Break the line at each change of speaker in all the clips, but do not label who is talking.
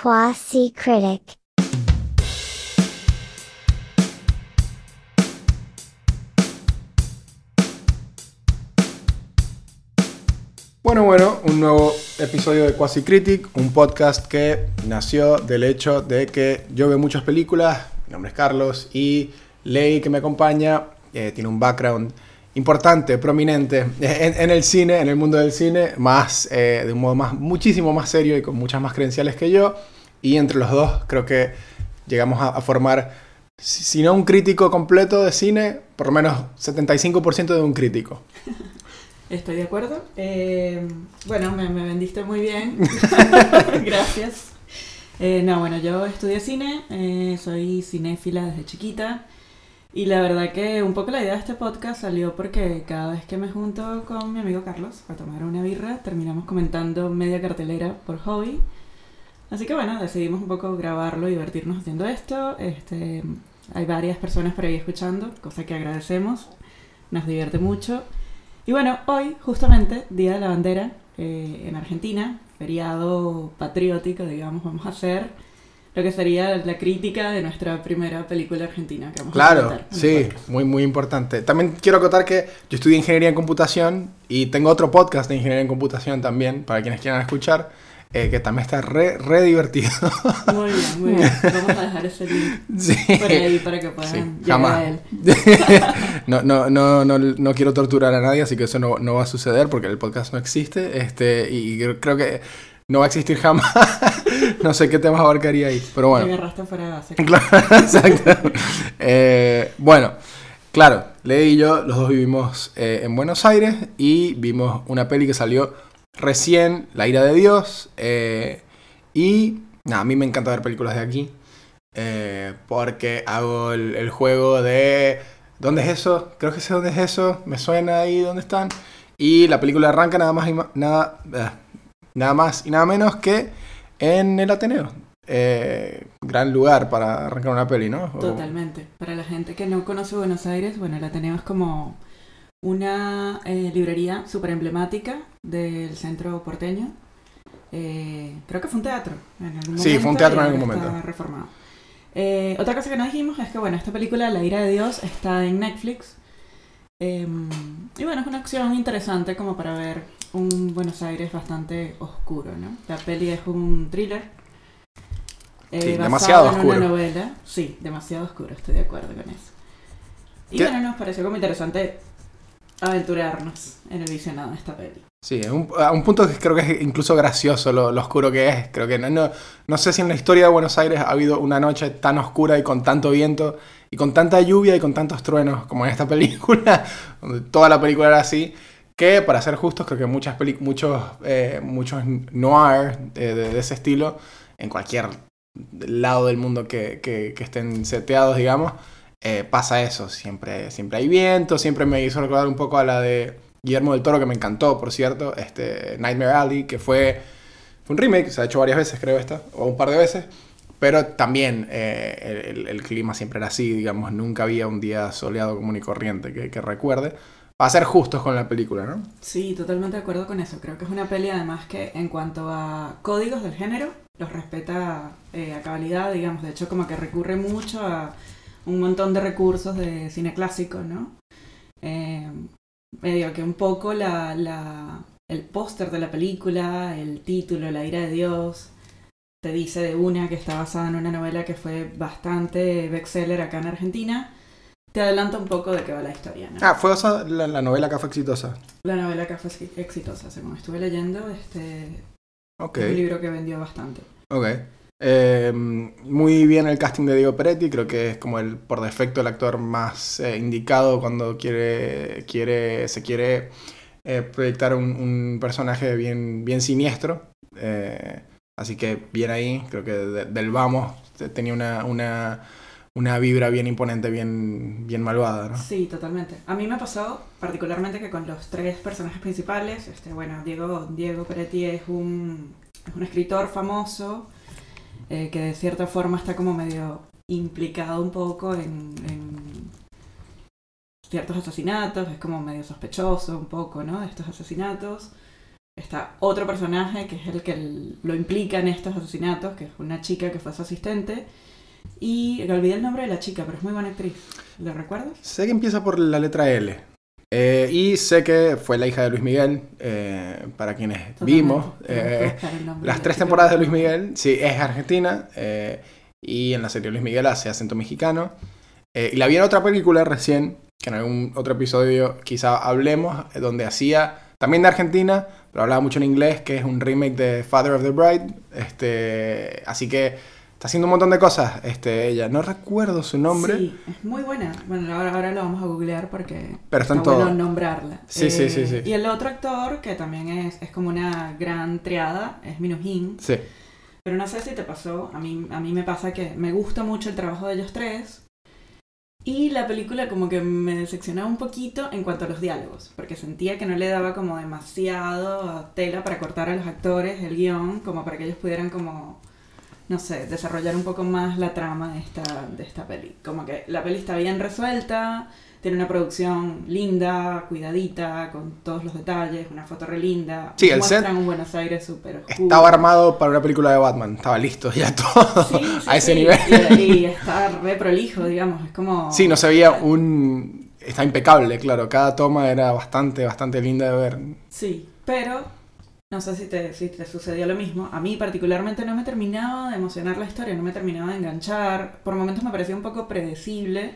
Quasi Critic.
Bueno, bueno, un nuevo episodio de Quasi Critic, un podcast que nació del hecho de que yo veo muchas películas, mi nombre es Carlos, y Ley que me acompaña eh, tiene un background importante, prominente en, en el cine, en el mundo del cine, más eh, de un modo más, muchísimo más serio y con muchas más credenciales que yo, y entre los dos creo que llegamos a, a formar, si si no un crítico completo de cine, por lo menos 75% de un crítico.
Estoy de acuerdo. Eh, bueno, me, me vendiste muy bien. Gracias. Eh, no, bueno, yo estudié cine, eh, soy cinéfila desde chiquita. Y la verdad que un poco la idea de este podcast salió porque cada vez que me junto con mi amigo Carlos a tomar una birra, terminamos comentando media cartelera por hobby. Así que bueno, decidimos un poco grabarlo y divertirnos haciendo esto. Este, hay varias personas por ahí escuchando, cosa que agradecemos. Nos divierte mucho. Y bueno, hoy, justamente, Día de la Bandera eh, en Argentina, feriado patriótico, digamos, vamos a hacer lo que sería la crítica de nuestra primera película argentina que vamos a
Claro,
en el
sí,
podcast.
muy, muy importante. También quiero acotar que yo estudié ingeniería en computación y tengo otro podcast de ingeniería en computación también, para quienes quieran escuchar, eh, que también está re, re divertido.
Muy bien, muy bien. Vamos a dejar ese link
sí.
por ahí para que puedan
Sí,
llegar
jamás.
a él.
no, no, no, no, no quiero torturar a nadie, así que eso no, no va a suceder porque el podcast no existe. Este, y creo que no va a existir jamás. no sé qué temas abarcaría ahí, pero
Me
bueno.
agarraste fuera de base.
Claro, exacto. Eh, bueno, claro, Lady y yo, los dos vivimos eh, en Buenos Aires y vimos una peli que salió recién, La ira de Dios. eh, y nada, a mí me encanta ver películas de aquí. eh, porque hago el, el juego de... ¿Dónde es eso? Creo que sé dónde es eso. Me suena ahí dónde están. Y la película arranca nada más y, ma- nada, nada más y nada menos que en el Ateneo. Eh, gran lugar para arrancar una peli, ¿no? O-
Totalmente. Para la gente que no conoce Buenos Aires, bueno, la tenemos como una eh, librería súper emblemática del centro porteño. Eh, creo que fue un teatro en algún
Sí,
momento.
fue un teatro en algún momento.
Reformado. Eh, otra cosa que no dijimos es que, bueno, esta película, La ira de Dios, está en Netflix. Eh, y bueno, es una opción interesante como para ver un Buenos Aires bastante oscuro, ¿no? La peli es un thriller. eh,
Sí, demasiado
en
oscuro.
una novela. Sí, demasiado oscuro, estoy de acuerdo con eso. Y
¿Qué?
bueno, nos pareció como interesante aventurarnos en el visionado de esta peli.
Sí, a un, a un punto que creo que es incluso gracioso lo, lo oscuro que es. Creo que no, no, no sé si en la historia de Buenos Aires ha habido una noche tan oscura y con tanto viento y con tanta lluvia y con tantos truenos como en esta película, donde toda la película era así. Que, para ser justos, creo que muchas muchos, eh, muchos noir eh, de, de ese estilo, en cualquier lado del mundo que, que- que estén seteados, digamos, eh, pasa eso. Siempre, siempre hay viento, siempre me hizo recordar un poco a la de Guillermo del Toro, que me encantó, por cierto, este Nightmare Alley, que fue, fue un remake, se ha hecho varias veces, creo, esta, o un par de veces. Pero también eh, el, el clima siempre era así, digamos, nunca había un día soleado común y corriente que, que recuerde. Para ser justos con la película, ¿no?
Sí, totalmente de acuerdo con eso. Creo que es una peli además que en cuanto a códigos del género, los respeta eh, a cabalidad, digamos. De hecho, como que recurre mucho a un montón de recursos de cine clásico, ¿no? Eh, medio que un poco la- el póster de la película, el título, La ira de Dios, te dice de una que está basada en una novela que fue bastante bestseller acá en Argentina. Te adelanta un poco de qué va la historia, ¿no?
Ah, fue esa la, la novela que fue exitosa.
La novela que fue exi- exitosa, según estuve leyendo, este
Ok,
es un libro que vendió bastante.
ok. Eh, muy bien el casting de Diego Peretti, creo que es como el por defecto el actor más eh, indicado cuando quiere, quiere se quiere eh, proyectar un, un personaje bien, bien siniestro. Así que bien ahí, creo que de- del vamos te- tenía una, una, una vibra bien imponente, bien, bien malvada, ¿no?
Sí, totalmente. A mí me pasó particularmente que con los tres personajes principales, este, bueno, Diego, Diego Peretti es un, es un escritor famoso eh, que de cierta forma está como medio implicado un poco en, en ciertos asesinatos, es como medio sospechoso un poco, ¿no? De estos asesinatos. está otro personaje que es el que lo implica en estos asesinatos, que es una chica que fue su asistente. Y olvidé el nombre de la chica, pero es muy buena actriz. ¿Lo recuerdas?
Sé que empieza por la letra L. Eh, y sé que fue la hija de Luis Miguel, eh, para quienes vimos eh, las tres temporadas de Luis Miguel. Sí, es argentina y en la serie Luis Miguel hace acento mexicano. y la vi en otra película recién, que en algún otro episodio quizá hablemos, donde hacía también de Argentina, pero hablaba mucho en inglés, que es un remake de Father of the Bride. Este, así que está haciendo un montón de cosas este, ella. No recuerdo su nombre.
Sí, es muy buena. Bueno, ahora, ahora lo vamos a googlear porque
pero está, bueno
nombrarla.
Sí, sí, sí, sí,
Y el otro actor, que también es, es como una gran triada, es Minujín.
Sí.
Pero no sé si te pasó, a mí, a mí me pasa que me gusta mucho el trabajo de ellos tres, y la película como que me decepcionaba un poquito en cuanto a los diálogos, porque sentía que no le daba como demasiado tela para cortar a los actores el guion, como para que ellos pudieran como, no sé, desarrollar un poco más la trama de esta, de esta peli. Como que la peli está bien resuelta, tiene una producción linda, cuidadita, con todos los detalles, una foto re linda.
Sí, el set
un Buenos Aires súper
Estaba armado para una película de Batman, estaba listo ya todo a ese nivel.
Y, está re prolijo, digamos, es como...
Sí, no se veía un... Está impecable, claro, cada toma era bastante, bastante linda de ver.
Sí, pero no sé si te, si te sucedió lo mismo. A mí particularmente no me terminaba de emocionar la historia, no me terminaba de enganchar. Por momentos me parecía un poco predecible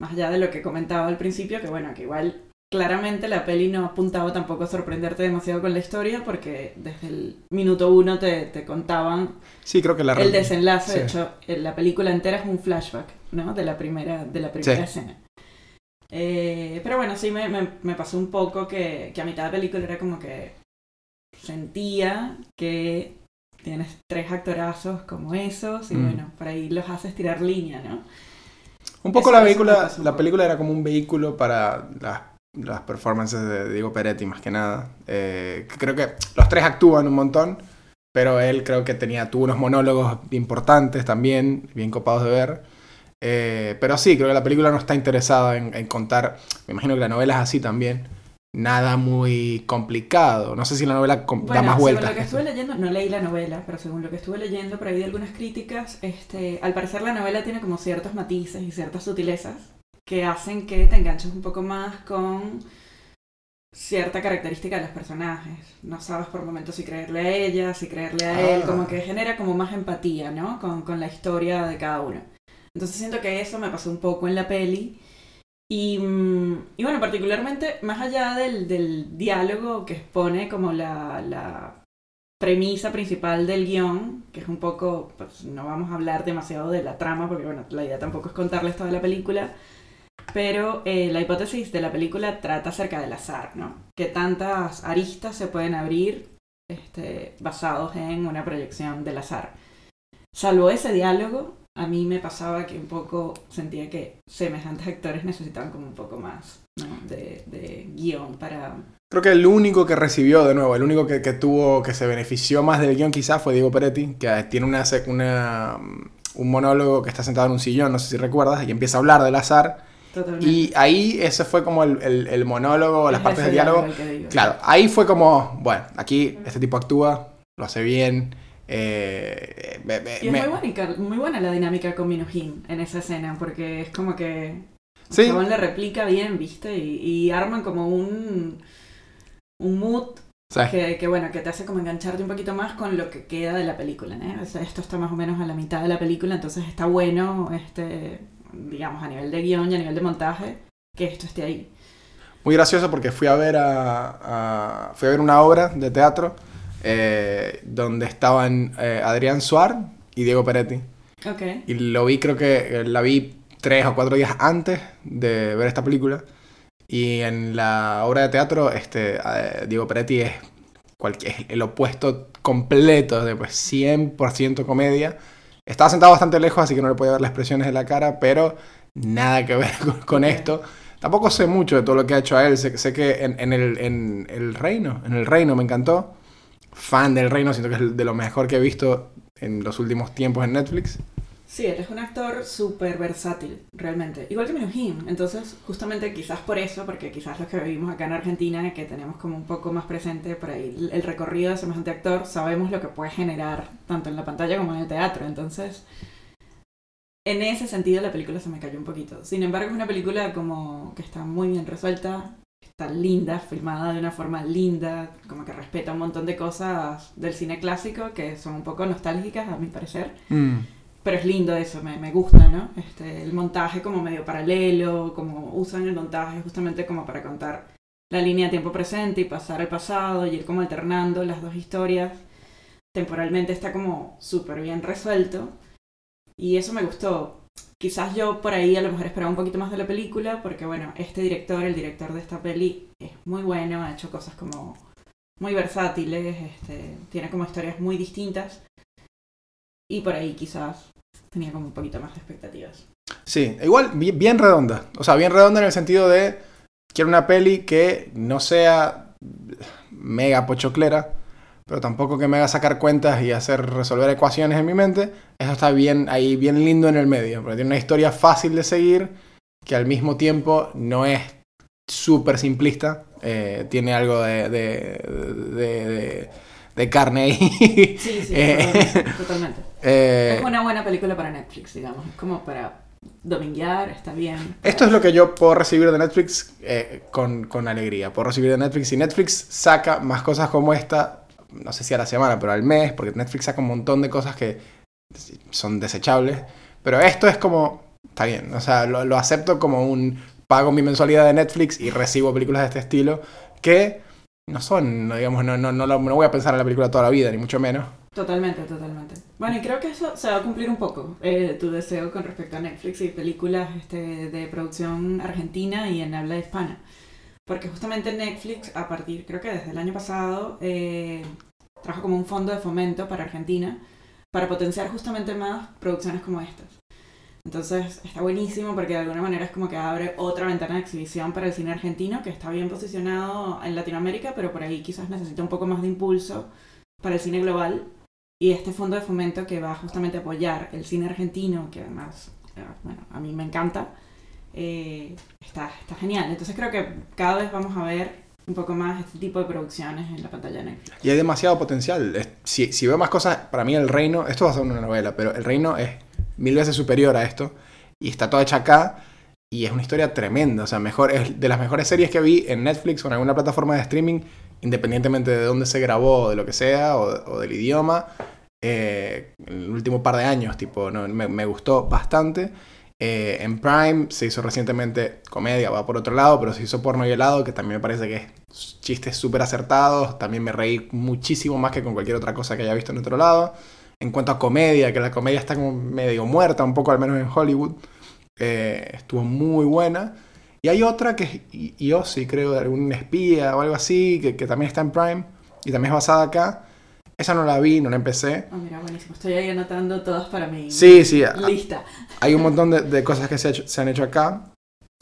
más allá de lo que comentaba al principio, que bueno, que igual claramente la peli no apuntaba tampoco a sorprenderte demasiado con la historia, porque desde el minuto uno te, te contaban
sí, creo que la
el desenlace. De hecho, la película entera es un flashback, ¿no? De la primera, de la primera escena. Eh, pero bueno, sí me, me, pasó un poco que, que a mitad de película era como que sentía que tienes tres actorazos como esos y mm. bueno, por ahí los haces tirar línea, ¿no?
Un poco la película, la película era como un vehículo para las, las performances de Diego Peretti, más que nada. Eh, creo que los tres actúan un montón, pero él creo que tenía, tuvo unos monólogos importantes también, bien copados de ver. Eh, pero sí, creo que la película no está interesada en, en, contar, me imagino que la novela es así también, nada muy complicado. No sé si la novela da más vueltas.
Según lo que estuve leyendo, no leí la novela, pero según lo que estuve leyendo por ahí de algunas críticas, este, al parecer la novela tiene como ciertos matices y ciertas sutilezas que hacen que te enganches un poco más con cierta característica de los personajes. No sabes por momentos si creerle a ella, si creerle a él, como ah. que genera como más empatía, ¿no? Con, con la historia de cada uno. Entonces siento que eso me pasó un poco en la peli y, mm, y, bueno, particularmente, más allá del, diálogo que expone como la, la, premisa principal del guion, que es un poco, pues no vamos a hablar demasiado de la trama, porque bueno, la idea tampoco es contarles toda la película, pero eh, la hipótesis de la película trata acerca del azar, ¿no? Que tantas aristas se pueden abrir este, basados en una proyección del azar. Salvo ese diálogo, a mí me pasaba que un poco sentía que semejantes actores necesitaban como un poco más de, de, guion para...
Creo que el único que recibió, de nuevo, el único que, que, tuvo, que se benefició más del guion quizás fue Diego Peretti, que tiene una, una, un monólogo que está sentado en un sillón, no sé si recuerdas, y empieza a hablar del azar.
Totalmente.
Y ahí ese fue como el, el, el monólogo, las partes del diálogo. claro, ahí fue como, bueno, aquí este tipo actúa, lo hace bien, eh,
y es muy, buena, la dinámica con Minujín en esa escena, porque es como que
¿Sí?
le replica bien, ¿viste? Y, arman como un, un mood que, bueno, que te hace como engancharte un poquito más con lo que queda de la película, esto está más o menos a la mitad de la película, entonces está bueno, este, digamos, a nivel de guion y a nivel de montaje, que esto esté ahí.
Muy gracioso porque fui a ver a fui a ver una obra de teatro eh, donde estaban eh, Adrián Suar y Diego Peretti.
Okay.
Y lo vi, creo que eh, la vi tres o cuatro días antes de ver esta película. Y en la obra de teatro, este, Diego Peretti es, cualquier, el opuesto completo de pues, 100% comedia. Estaba sentado bastante lejos, así que no le podía ver las expresiones de la cara, pero nada que ver con, esto. Tampoco sé mucho de todo lo que ha hecho a él. Sé, sé que en, en, el, en el reino, en el reino me encantó fan del reino, siento que es de lo mejor que he visto en los últimos tiempos en Netflix.
Sí, él es un actor súper versátil, realmente. Igual que Minujín. Entonces, justamente quizás por eso, porque quizás los que vivimos acá en Argentina, que tenemos como un poco más presente por ahí el recorrido de semejante actor, sabemos lo que puede generar tanto en la pantalla como en el teatro. Entonces, en ese sentido la película se me cayó un poquito. Sin embargo, es una película como que está muy bien resuelta, está linda, filmada de una forma linda, como que respeta un montón de cosas del cine clásico que son un poco nostálgicas, a mi parecer.
Mm.
Pero es lindo eso, me, me gusta, ¿no? Este, el montaje como medio paralelo, como usan el montaje justamente como para contar la línea de tiempo presente y pasar al pasado y ir como alternando las dos historias. Temporalmente está como súper bien resuelto. Y eso me gustó. Quizás yo por ahí a lo mejor esperaba un poquito más de la película, porque bueno, este director, el director de esta peli, es muy bueno, ha hecho cosas como muy versátiles, este, tiene como historias muy distintas. Y por ahí quizás tenía como un poquito más de expectativas.
Sí, igual bien, redonda. O sea, bien redonda en el sentido de quiero una peli que no sea mega pochoclera, pero tampoco que me haga sacar cuentas y hacer resolver ecuaciones en mi mente. Eso está bien ahí, bien lindo en el medio, porque tiene una historia fácil de seguir que al mismo tiempo no es súper simplista. Eh, tiene algo de, de, de, carne ahí.
Sí, sí, eh, totalmente. Eh, es una buena película para Netflix, digamos. Es como para dominguear, está bien.
Esto es lo que yo puedo recibir de Netflix con, con alegría. Puedo recibir de Netflix. Si Netflix saca más cosas como esta, no sé si a la semana, pero al mes, porque Netflix saca un montón de cosas que son desechables. Pero esto es como, está bien, o sea, lo, acepto como un pago mi mensualidad de Netflix y recibo películas de este estilo que no son, digamos, no, no, no, no voy a pensar en la película toda la vida, ni mucho menos.
Totalmente, totalmente. Bueno, y creo que eso se va a cumplir un poco, eh, tu deseo con respecto a Netflix y películas este, de producción argentina y en habla hispana. Porque justamente Netflix, a partir, creo que desde el año pasado, eh, trajo como un fondo de fomento para Argentina para potenciar justamente más producciones como estas. Entonces está buenísimo porque de alguna manera es como que abre otra ventana de exhibición para el cine argentino que está bien posicionado en Latinoamérica, pero por ahí quizás necesita un poco más de impulso para el cine global. Y este fondo de fomento que va justamente a apoyar el cine argentino, que además, eh, bueno, a mí me encanta, eh, está, está genial. Entonces creo que cada vez vamos a ver un poco más este tipo de producciones en la pantalla Netflix.
Y hay demasiado potencial. Si, veo más cosas, para mí El Reino, esto va a ser una novela, pero El Reino es mil veces superior a esto y está toda hecha acá y es una historia tremenda. O sea, mejor, es de las mejores series que vi en Netflix o en alguna plataforma de streaming, independientemente de dónde se grabó de lo que sea o, del idioma. Eh, el último par de años, tipo, no, me gustó bastante. Eh, en Prime se hizo recientemente comedia, va por otro lado, pero se hizo porno y helado, que también me parece que es chistes súper acertados. También me reí muchísimo más que con cualquier otra cosa que haya visto en otro lado. En cuanto a comedia, que la comedia está como medio muerta, un poco al menos en Hollywood, eh, estuvo muy buena. Y hay otra que es yo sí creo, de algún espía o algo así, que, que también está en Prime y también es basada acá esa no la vi, no la empecé.
Oh, mira, buenísimo. Estoy ahí anotando todas para mí.
Sí, sí.
Lista.
Hay un montón de, cosas que se, han hecho acá.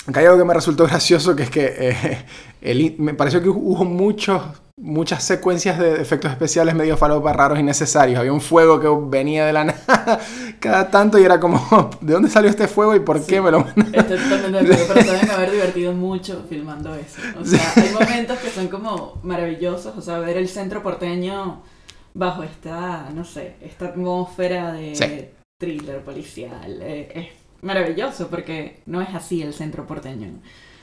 Acá hay algo que me resultó gracioso, que es que eh, me pareció que hubo muchos, muchas secuencias de efectos especiales medio falopas raros y necesarios. Había un fuego que venía de la nada cada tanto y era como, ¿de dónde salió este fuego y por qué me lo
Estoy totalmente de acuerdo, pero también haber divertido mucho filmando eso. O sea, hay momentos que son como maravillosos, o sea, ver el centro porteño bajo esta, no sé, esta atmósfera de thriller policial. Eh, es maravilloso porque no es así el centro porteño.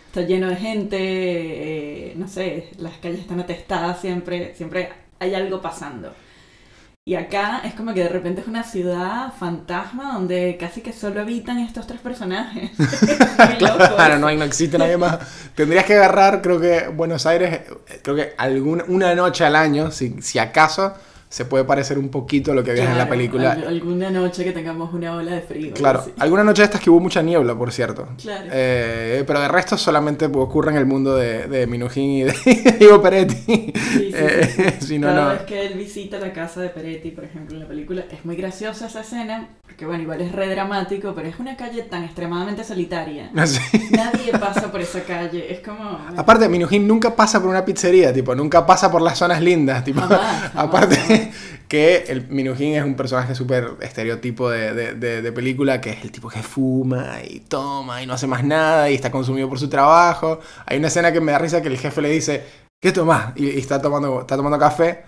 Está lleno de gente, eh, no sé, las calles están atestadas siempre, siempre hay algo pasando. Y acá es como que de repente es una ciudad fantasma donde casi que solo habitan estos tres personajes.
claro, no, hay, no existe nadie más. Tendrías que agarrar, creo que Buenos Aires, creo que alguna, una noche al año, si, si acaso, se puede parecer un poquito a lo que ves en la película.
alguna noche que tengamos una ola de frío.
Claro, alguna noche de estas que hubo mucha niebla, por cierto. Claro. Eh, pero de resto solamente ocurre en el mundo de, de Minujín y de Diego Peretti. Sí,
sí, eh, Cada vez que él visita la casa de Peretti, por ejemplo, en la película, es muy graciosa esa escena, porque bueno, igual es re dramático, pero es una calle tan extremadamente solitaria. Nadie pasa por esa calle, es como...
Aparte, Minujín nunca pasa por una pizzería, tipo, nunca pasa por las zonas lindas, tipo,
Jamás, jamás,
aparte
jamás.
que el Minujín es un personaje súper estereotipo de, de- película, que es el tipo que fuma y toma y no hace más nada y está consumido por su trabajo. Hay una escena que me da risa que el jefe le dice, ¿qué tomás? Y, y está, tomando, está tomando café.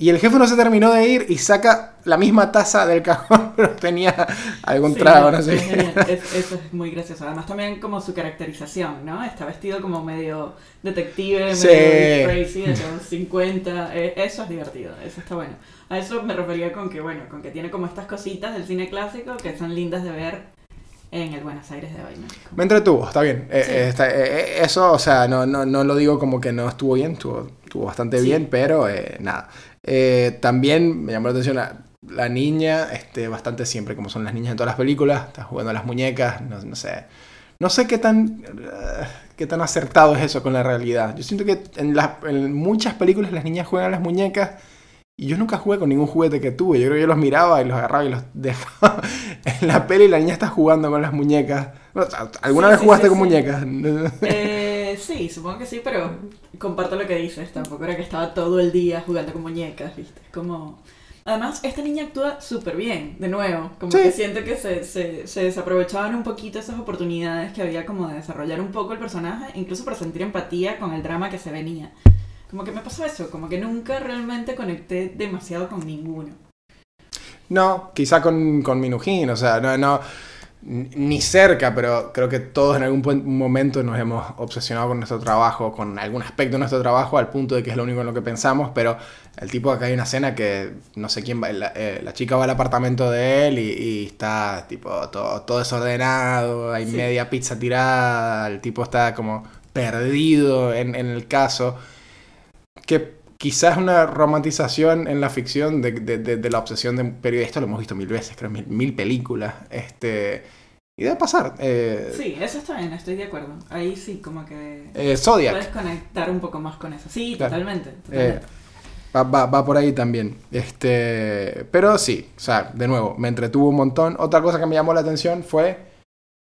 Y el jefe no se terminó de ir y saca la misma taza del cajón, pero tenía algún
Sí,
trago, no sé.
es eso es muy gracioso. Además también como su caracterización, ¿no? Está vestido como medio detective,
Sí.
medio crazy de los 50. eh, eso es divertido, eso está bueno. A eso me refería con que, bueno, con que tiene como estas cositas del cine clásico que son lindas de ver en el Buenos Aires de hoy,
Me entretuvo, está bien. Eh,
Sí.
eh, está- eh, eh, eso, o sea, no, no, no lo digo como que no estuvo bien, estuvo, estuvo bastante
Sí.
bien, pero eh, nada. Eh, también me llamó la atención la, la niña, este, bastante siempre, como son las niñas en todas las películas, está jugando a las muñecas, no, no sé. No sé qué tan, eh, qué tan acertado es eso con la realidad. Yo siento que en, en muchas películas las niñas juegan a las muñecas y yo nunca jugué con ningún juguete que tuve. Yo creo que yo los miraba y los agarraba y los dejaba en la peli y la niña está jugando con las muñecas. ¿Alguna
Sí,
vez
sí,
jugaste
sí,
con muñecas?
Eh, sí, supongo que sí, pero comparto lo que dices. Tampoco era que estaba todo el día jugando con muñecas, ¿viste? Es como... Además, esta niña actúa súper bien, de nuevo. Como
Sí.
que siento que se, se, se desaprovechaban un poquito esas oportunidades que había como de desarrollar un poco el personaje, incluso para sentir empatía con el drama que se venía. Como que me pasó eso, como que nunca realmente conecté demasiado con ninguno.
No, quizá con, con Minujín, o sea, no, no, ni cerca, pero creo que todos en algún momento nos hemos obsesionado con nuestro trabajo, con algún aspecto de nuestro trabajo, al punto de que es lo único en lo que pensamos, pero el tipo acá hay una escena que no sé quién va, la, eh, la chica va al apartamento de él y, y está tipo todo, todo desordenado, hay
Sí.
media pizza tirada, el tipo está como perdido en, en el caso, que quizás una romantización en la ficción de, de- de- de la obsesión de un periodista, lo hemos visto mil veces, creo, mil, mil películas, este, y debe pasar. Eh,
Sí, eso está bien, estoy de acudo. Ahí sí, como que
eh, Zodiac.
puedes conectar un poco más con eso. Sí,
Claro.
totalmente.
Eh,
totalmente.
va, va- va por ahí también. Este, pero sí, o sea, de nuevo, me entretuvo un montón. Otra cosa que me llamó la atención fue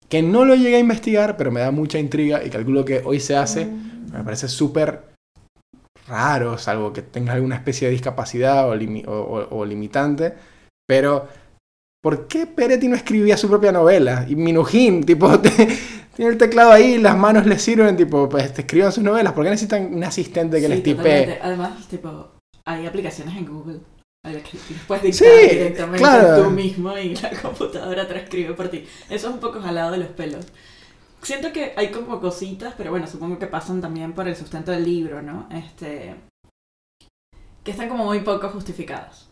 que no lo llegué a investigar, pero me da mucha intriga y calculo que hoy se hace. Me parece súper raro, salvo que tenga alguna especie de discapacidad o, limi- o- o- o limitante. Pero, ¿por qué Peretti no escribía su propia novela? Y Minujín, tipo, te- tiene el teclado ahí, las manos le sirven, tipo, pues te escriban sus novelas. ¿Por qué necesitan un asistente que
Sí,
les tipee?
Además, tipo, hay aplicaciones en Google puedes dictar
Sí,
directamente
claro.
tú mismo y la computadora transcribe por ti. Eso es un poco jalado de los pelos. Siento que hay como cositas, pero bueno, supongo que pasan también por el sustento del libro, ¿no? Este. que están como muy poco justificadas.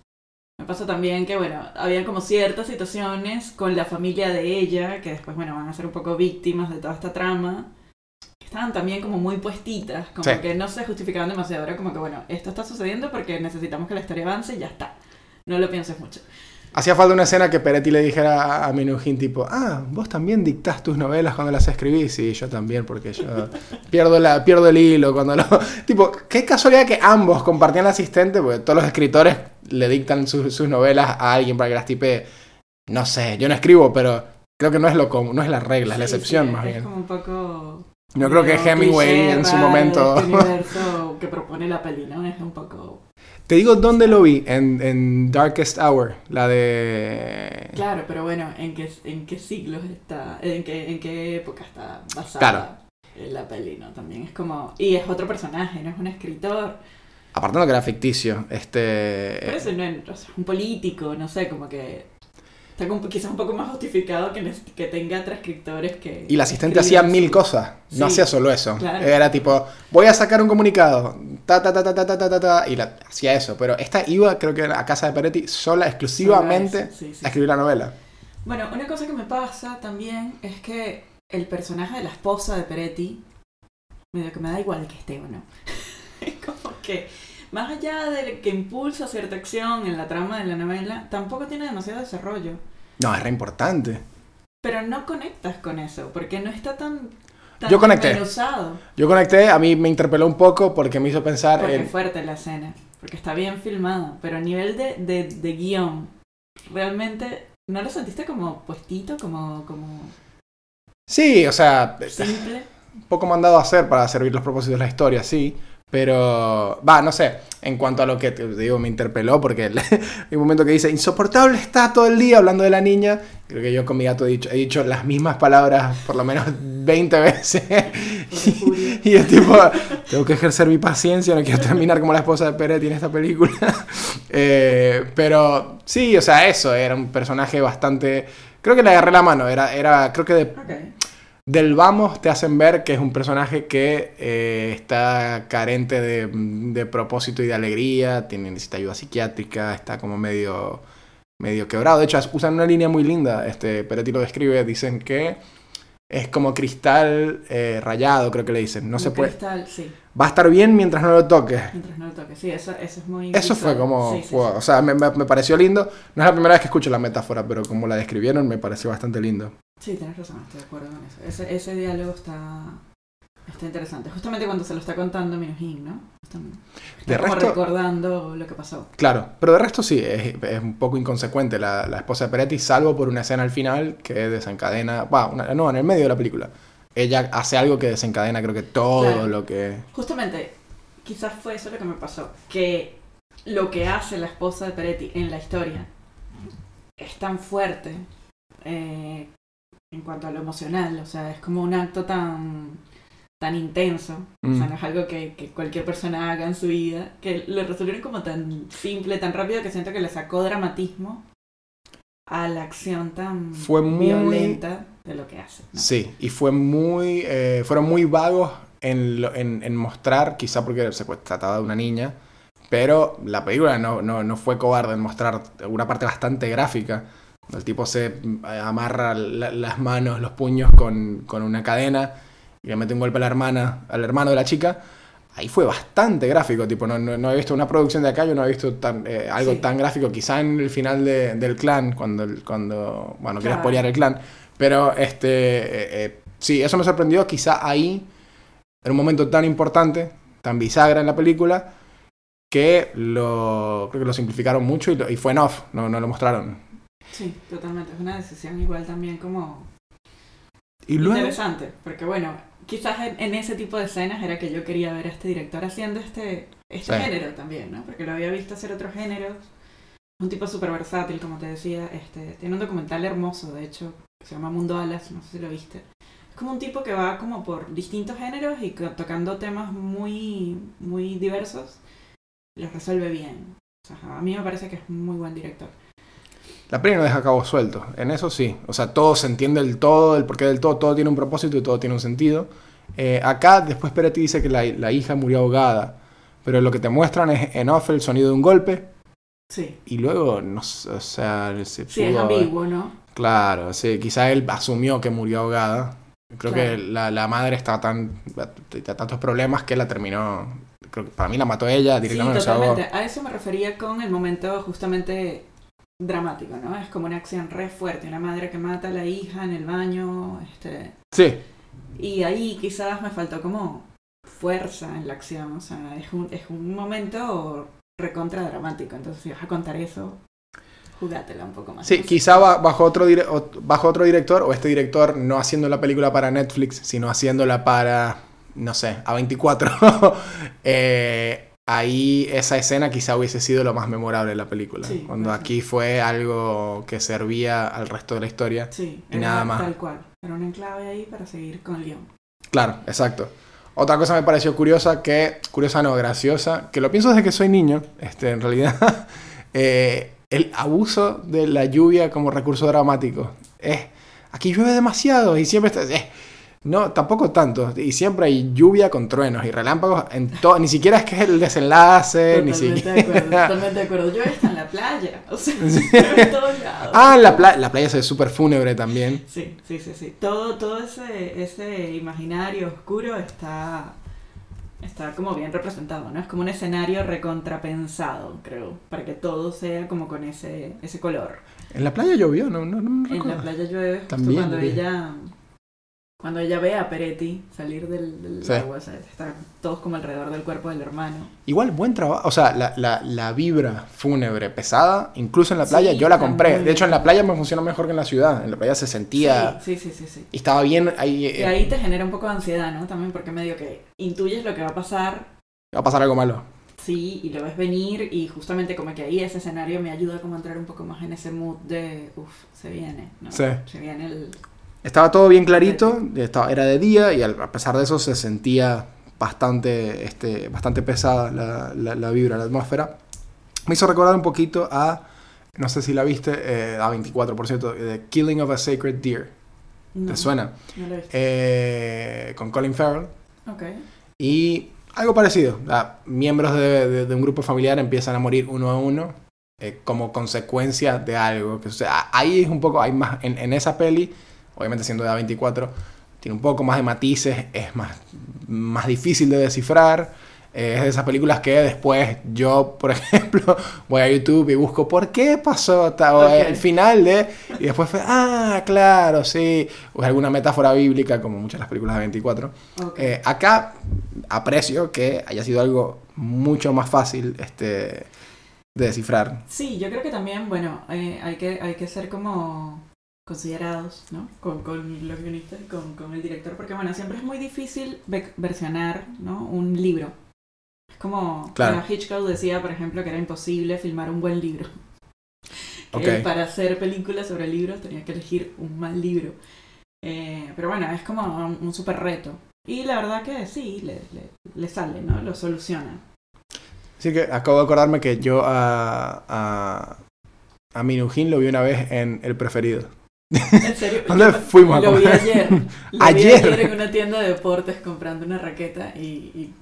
Me pasa también que, bueno, había como ciertas situaciones con la familia de ella, que después, bueno, van a ser un poco víctimas de toda esta trama, que estaban también como muy puestitas, como
Sí.
que no se justificaban demasiado. Era como que, bueno, esto está sucediendo porque necesitamos que la historia avance y ya está. No lo pienses mucho.
Hacía falta una escena que Peretti le dijera a- Minujín, tipo, ah, vos también dictás tus novelas cuando las escribís. Sí, yo también, porque yo pierdo, la, pierdo el hilo cuando lo... Tipo, qué casualidad que ambos compartían asistente, porque todos los escritores le dictan su- sus novelas a alguien para que las tipee. No sé, yo no escribo, pero creo que no es lo común, no es la regla, es la
Sí,
excepción
sí,
más
es
bien.
como un poco...
Yo creo que Hemingway
cliché
en su momento...
Este universo que propone la peli, ¿no? Es un poco...
Te digo dónde lo vi, en, en Darkest Hour, la de...
Claro, pero bueno, ¿en qué, en qué siglos está? ¿En qué, en qué época está basada
Claro.
la peli, no? También es como... Y es otro personaje, no es un escritor.
Apartando que era ficticio, este...
Pero eso no es o sea, un político, no sé, como que... Está como quizás un poco más justificado que, que tenga transcriptores que...
Y el asistente hacía mil
su-
cosas, no
Sí,
hacía solo eso.
claro.
Era tipo, voy a sacar un comunicado, ta ta ta ta ta ta ta ta, y la- hacía eso. Pero esta iba, creo que a casa de Peretti, sola, exclusivamente,
sí, sí,
a escribir la novela.
Bueno, una cosa que me pasa también es que el personaje de la esposa de Peretti, medio que me da igual que esté o no. es como que, más allá de que impulsa cierta acción en la trama de la novela, tampoco tiene demasiado desarrollo.
No, es re importante.
Pero no conectas con eso, porque no está tan,
Yo conecté. Yo conecté, a mí me interpeló un poco porque me hizo pensar
Porque
en...
fuerte la escena, porque está bien filmada, pero a nivel de, de, de guion, realmente ¿No lo sentiste como puestito, como, como
Sí, o sea,
simple?
poco mandado a hacer para servir los propósitos de la historia, sí. Pero, va, no sé, en cuanto a lo que te digo, me interpeló porque el- hay un momento que dice, insoportable está todo el día hablando de la niña. Creo que yo con mi gato he dicho, he dicho las mismas palabras por lo menos 20 veces.
Furia.
y es tipo, tengo que ejercer mi paciencia, no quiero terminar como la esposa de Peretti en esta película. Eh, pero sí, o sea, eso, era un personaje bastante... Creo que le agarré la mano, era, era creo que de. Del vamos te hacen ver que es un personaje que eh, está carente de, de propósito y de alegría, tiene, necesita ayuda psiquiátrica, está como medio, medio quebrado. De hecho, usan una línea muy linda, este, Peretti lo describe, dicen que es como cristal eh, rayado, creo que le dicen. No
Un
se puede...
cristal, sí,
Va a estar bien mientras no lo toques.
mientras no lo toques. Sí, eso, eso es muy
Eso fue como,
Sí, sí,
wow,
sí.
o sea, me, me- me pareció lindo. No es la primera vez que escucho la metáfora, pero como la describieron me pareció bastante lindo.
Sí, tienes razón, estoy de acuerdo con eso. Ese, ese diálogo está, está interesante. Justamente cuando se lo está contando Minujín, ¿no?
De
como
resto-
recordando lo que pasó.
Claro, pero de resto sí, es, es un poco inconsecuente la, la esposa de Peretti, salvo por una escena al final que desencadena, va, una- no, en el medio de la película. Ella hace algo que desencadena creo que todo
Claro.
lo que...
Justamente, quizás fue eso lo que me pasó. Que lo que hace la esposa de Peretti en la historia es tan fuerte eh, en cuanto a lo emocional. O sea, es como un acto tan, tan intenso. O sea,
Mm.
no es algo que, que cualquier persona haga en su vida. Que lo resolvieron como tan simple, tan rápido que siento que le sacó dramatismo a la acción tan
Fue muy-
violenta de lo que hace. ¿no?
Sí, y fue muy, eh, fueron muy vagos en, lo- en, en mostrar, quizá porque se pues, trataba de una niña, pero la película no, no, no fue cobarde en mostrar una parte bastante gráfica. El tipo se eh, amarra la- las manos, los puños con, con una cadena y le mete un golpe a la hermana, al hermano de la chica. Ahí fue bastante gráfico, tipo, no, no, no he visto una producción de acá, yo no he visto tan, eh, algo
Sí.
tan gráfico, quizá en el final de- del clan, cuando, cuando bueno,
Claro.
el clan, pero este, eh, eh, sí, eso me sorprendió, quizá ahí, en un momento tan importante, tan bisagra en la película, que lo, creo que lo simplificaron mucho y, lo- y fue en off, no, no lo mostraron.
Sí, totalmente. Es una decisión igual también como
Y luego,
interesante. Porque bueno, quizás en, en ese tipo de escenas era que yo quería ver a este director haciendo este, este
Sí.
género también, ¿no? Porque lo había visto hacer otros géneros. Un tipo súper versátil, como te decía. Este, tiene un documental hermoso, de hecho, que se llama Mundo Alas, no sé si lo viste. Es como un tipo que va como por distintos géneros y tocando temas muy, muy diversos. Los resuelve bien. O sea, a mí me parece que es muy buen director.
La peli no deja cabos sueltos, en eso sí, o sea, todo se entiende del todo, el porqué del todo, todo tiene un propósito y todo tiene un sentido. Eh, acá después Peretti dice que la, la hija murió ahogada, pero lo que te muestran es en off el sonido de un golpe
Sí.
y luego, no o sea, se
Sí, es ambiguo, ¿no?
Claro, sí, quizá él asumió que murió ahogada. Creo
Claro.
que la, la madre estaba tan, tenía tantos problemas que la terminó. Creo que para mí la mató ella
Sí,
directamente. ahogó.
totalmente. A eso me refería con el momento justamente dramático, ¿no? Es como una acción re fuerte, una madre que mata a la hija en el baño, este...
Sí,
Y ahí quizás me faltó como fuerza en la acción, o sea, es un, es un momento recontra dramático, entonces si vas a contar eso, jugátela un poco más.
sí,
no sé.
quizá ba- bajo otro, bajo otro director, o este director no haciendo la película para Netflix, sino haciéndola para, no sé, A24. eh, ahí esa escena quizá hubiese sido lo más memorable de la película.
Sí,
cuando aquí fue algo que servía al resto de la historia.
Sí,
y
era
nada más.
tal cual. Era un enclave ahí para seguir con el guion.
Claro, exacto. Otra cosa me pareció curiosa, que, curiosa no, graciosa, que lo pienso desde que soy niño, este, en realidad, eh, el abuso de la lluvia como recurso dramático. Es, aquí llueve demasiado y siempre está... eh, no, tampoco tanto. Y siempre hay lluvia con truenos y relámpagos en todo. Ni siquiera es que es el desenlace, ni
Totalmente
siquiera...
de acuerdo, totalmente de acuerdo. Yo está en la playa, o sea, en todos lados.
Ah, la, pla- la playa se ve súper fúnebre también.
Sí, sí, sí, sí. Todo, todo ese, ese imaginario oscuro está, está como bien representado, ¿no? Es como un escenario recontrapensado, creo, para que todo sea como con ese, ese color.
En la playa llovió, no, no, no me
En la playa llueve justo
También,
cuando ella Cuando ella ve a Peretti salir del, del
Sí.
agua, o sea, están todos como alrededor del cuerpo del hermano.
Igual buen trabajo, o sea, la, la, la vibra fúnebre pesada, incluso en la playa,
Sí,
yo la compré. De hecho, en la playa me funcionó mejor que en la ciudad. En la playa se sentía
Sí, sí, sí, sí. sí.
y estaba bien ahí.
Y
eh,
ahí te genera un poco de ansiedad, ¿no? También porque medio que intuyes lo que va a pasar,
Va a pasar algo malo.
sí, y lo ves venir y justamente como que ahí ese escenario me ayuda como a entrar un poco más en ese mood de, uff, se viene, ¿no?
Sí.
Se viene el...
Estaba todo bien clarito, estaba, era de día y al- a pesar de eso se sentía bastante, este, bastante pesada la, la, la vibra, la atmósfera. Me hizo recordar un poquito a, no sé si la viste, eh, a 24 por cierto, The Killing of a Sacred Deer.
No,
¿Te suena?
No lo he visto.
Eh, con Colin Farrell.
ok.
Y algo parecido. ah, miembros de, de- de un grupo familiar empiezan a morir uno a uno eh, como consecuencia de algo. Que, o sea, ahí es un poco, hay más, en, en esa peli, obviamente siendo de A24, tiene un poco más de matices, es más, más difícil de descifrar. Eh, es de esas películas que después yo, por ejemplo, voy a YouTube y busco por qué pasó el final de... Y después fue, ah, claro, sí. O alguna metáfora bíblica, como muchas de las películas de 24.
Ok.
Eh, acá aprecio que haya sido algo mucho más fácil este, de descifrar.
Sí, yo creo que también, bueno, eh, hay, que, hay que ser como considerados, ¿no? Con, con los guionistas y con, con el director, porque bueno, siempre es muy difícil ve- versionar, ¿no? Un libro. Es como,
Claro.
Hitchcock decía, por ejemplo, que era imposible filmar un buen libro. Que
Ok.
él, para hacer películas sobre libros tenía que elegir un mal libro. Eh, pero bueno, es como un, un súper reto. Y la verdad que sí, le, le, le sale, ¿no? Lo soluciona.
Así que acabo de acordarme que yo a, a, a Minujín lo vi una vez en El Preferido.
En serio,
¿Dónde fuimos a
lo vi
comer?
ayer. Lo vi
Ayer.
ayer en una tienda de deportes comprando una raqueta y, y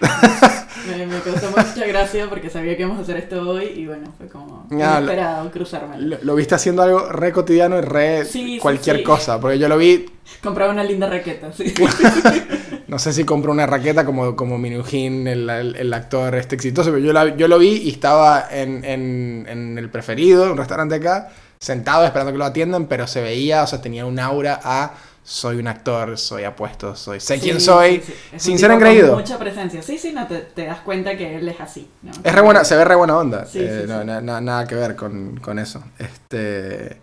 me, me causó mucha gracia porque sabía que íbamos a hacer esto hoy y bueno, fue como
lo-
inesperado cruzármelo.
Lo, lo viste haciendo algo re cotidiano y re
Sí,
cualquier
sí.
cosa. Porque yo lo vi,
Compraba una linda raqueta, sí.
no sé si compró una raqueta como, como Minujín, el, el- el actor este exitoso, pero yo, la- yo lo vi y estaba en, en- en El Preferido, un restaurante acá, sentado esperando que lo atiendan, pero se veía, o sea, tenía un aura a soy un actor, soy apuesto, soy sé quién soy,
sí, sí.
Sin ser engreído.
Mucha presencia. Sí, sí, no, te, te das cuenta que él es así. ¿no?
Es re buena, se ve re buena onda. Eh,
sí,
no,
sí.
na- na- nada que ver con, con eso. Este,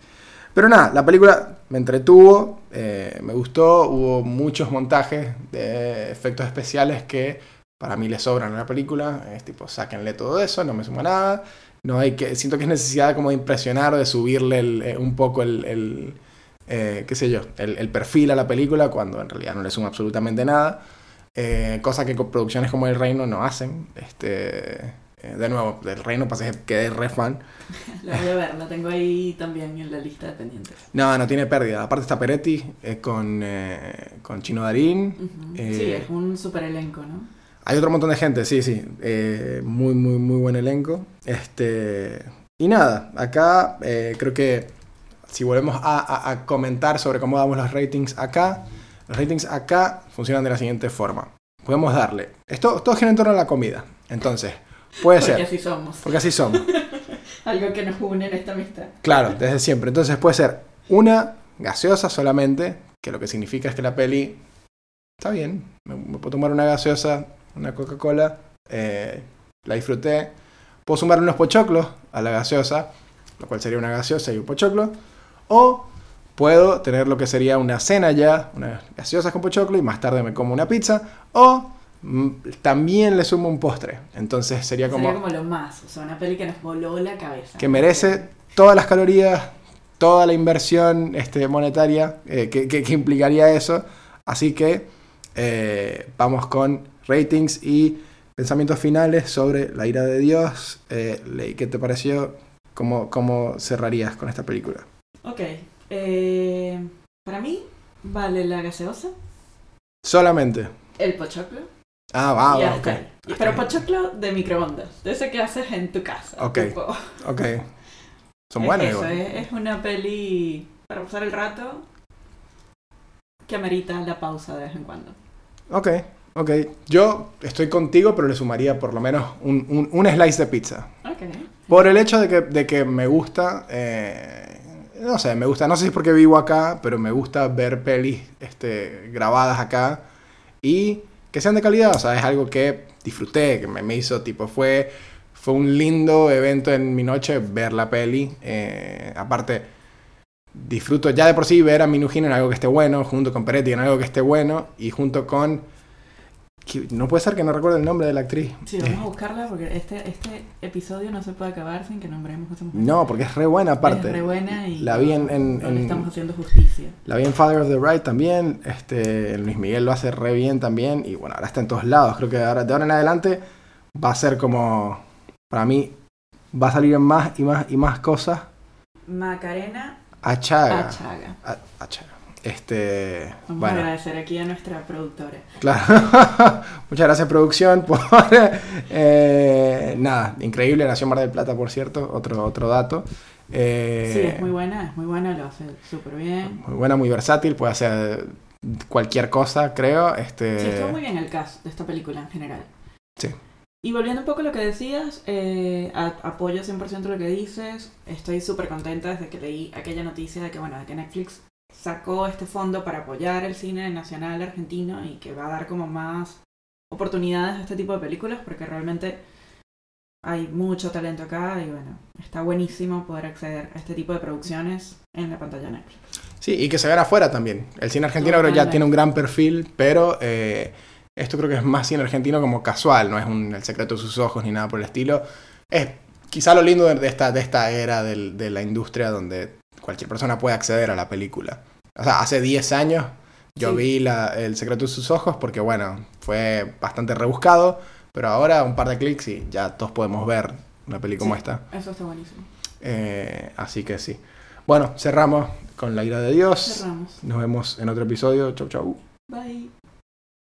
pero nada, la película me entretuvo, eh, me gustó, hubo muchos montajes de efectos especiales que para mí le sobran a la película. Es tipo, sáquenle todo eso, no me suma nada. No hay que, siento que es necesidad como de impresionar o de subirle el, eh, un poco el, el, eh, qué sé yo, el, el perfil a la película cuando en realidad no le suma absolutamente nada. Eh, cosa que con producciones como El Reino no hacen. Este, eh, de nuevo, del Reino pasé que quedé re fan.
La voy a ver, la tengo ahí también en la lista de pendientes.
No, no tiene pérdida. Aparte está Peretti eh, con, eh, con Chino Darín.
Ujú.
Eh,
Sí, es un super elenco, ¿no?
Hay otro montón de gente, sí, sí. Eh, muy, muy, muy buen elenco. Este, y nada, acá eh, creo que si volvemos a, a- a comentar sobre cómo damos los ratings acá, los ratings acá funcionan de la siguiente forma. Podemos darle. Esto todo gira en torno a la comida. Entonces, puede
Porque
ser.
así somos.
Porque así somos.
Algo que nos une en esta amistad.
Claro, desde siempre. Entonces puede ser una gaseosa solamente, que lo que significa es que la peli está bien. Me, me puedo tomar una gaseosa, una Coca-Cola, eh, la disfruté. Puedo sumar unos pochoclos a la gaseosa, lo cual sería una gaseosa y un pochoclo. O puedo tener lo que sería una cena ya, una gaseosa con pochoclo y más tarde me como una pizza. O mm, también le sumo un postre. Entonces sería como
Sería como lo más. O sea, una peli que nos voló la cabeza.
que merece todas las calorías, toda la inversión este, monetaria eh, que, que- que implicaría eso. Así que eh, vamos con ratings y pensamientos finales sobre la ira de Dios. Eh, Ley, ¿qué te pareció? ¿Cómo, ¿Cómo cerrarías con esta película?
Ok. eh, para mí, vale la gaseosa,
Solamente.
el pochoclo
Ah, va,
y
va,
hasta
ok.
ahí. Y- Pero pochoclo de microondas. De ese que haces en tu casa.
Ok.
tipo.
Ok. Son
Es
buenas
eso,
igual.
es, es una peli para pasar el rato que amerita la pausa de vez en cuando.
Ok, ok. Yo estoy contigo, pero le sumaría por lo menos un, un- un slice de pizza.
Ok.
Por el hecho de que, de que me gusta eh, no sé, me gusta, no sé si es porque vivo acá, pero me gusta ver pelis este, grabadas acá y que sean de calidad, o sea, es algo que disfruté, que me, me hizo, tipo, fue, fue un lindo evento en mi noche ver la peli, eh, aparte disfruto ya de por sí ver a Minujín en algo que esté bueno, junto con Peretti en algo que esté bueno y junto con no puede ser que no recuerde el nombre de la actriz.
Sí, vamos a buscarla porque este, este episodio no se puede acabar sin que nombremos a esa mujer.
No, porque es re buena aparte.
Es re buena y
La vi en-
estamos haciendo justicia.
La vi en Father of the Bride también. Este, Luis Miguel lo hace re bien también. Y bueno, ahora está en todos lados. Creo que ahora, de ahora en adelante va a ser como. Para mí, va a salir en más y más y más cosas.
Macarena
Achaga.
Achaga.
A- Achaga. Este.
Vamos a agradecer aquí a nuestra productora.
claro. Muchas gracias, producción, por. eh, nada, increíble. Nació Mar del Plata, por cierto. Otro, otro dato. Eh,
Sí, es muy buena, es muy buena, lo hace súper bien.
muy buena, muy versátil. Puede hacer cualquier cosa, creo. Este,
Sí, estuvo muy bien el cast de esta película en general.
Sí.
Y volviendo un poco a lo que decías, eh, a- apoyo 100% lo que dices. Estoy súper contenta desde que leí aquella noticia de que, bueno, de que Netflix sacó este fondo para apoyar el cine nacional argentino y que va a dar como más oportunidades a este tipo de películas porque realmente hay mucho talento acá y bueno, está buenísimo poder acceder a este tipo de producciones en la pantalla Netflix.
Sí, y que se vean afuera también. El cine argentino creo ya tiene un gran perfil, pero eh, esto creo que es más cine argentino como casual, no es un El secreto de sus ojos ni nada por el estilo. Es quizá lo lindo de, de esta, de esta era del- de la industria donde cualquier persona puede acceder a la película. O sea, hace 10 años yo
Sí.
vi la- El secreto de sus ojos porque, bueno, fue bastante rebuscado, pero ahora un par de clics y ya todos podemos ver una peli como esta.
Eso está buenísimo.
Eh, así que sí. Bueno, cerramos con la ira de Dios.
Cerramos.
Nos vemos en otro episodio. Chau, chau.
Bye.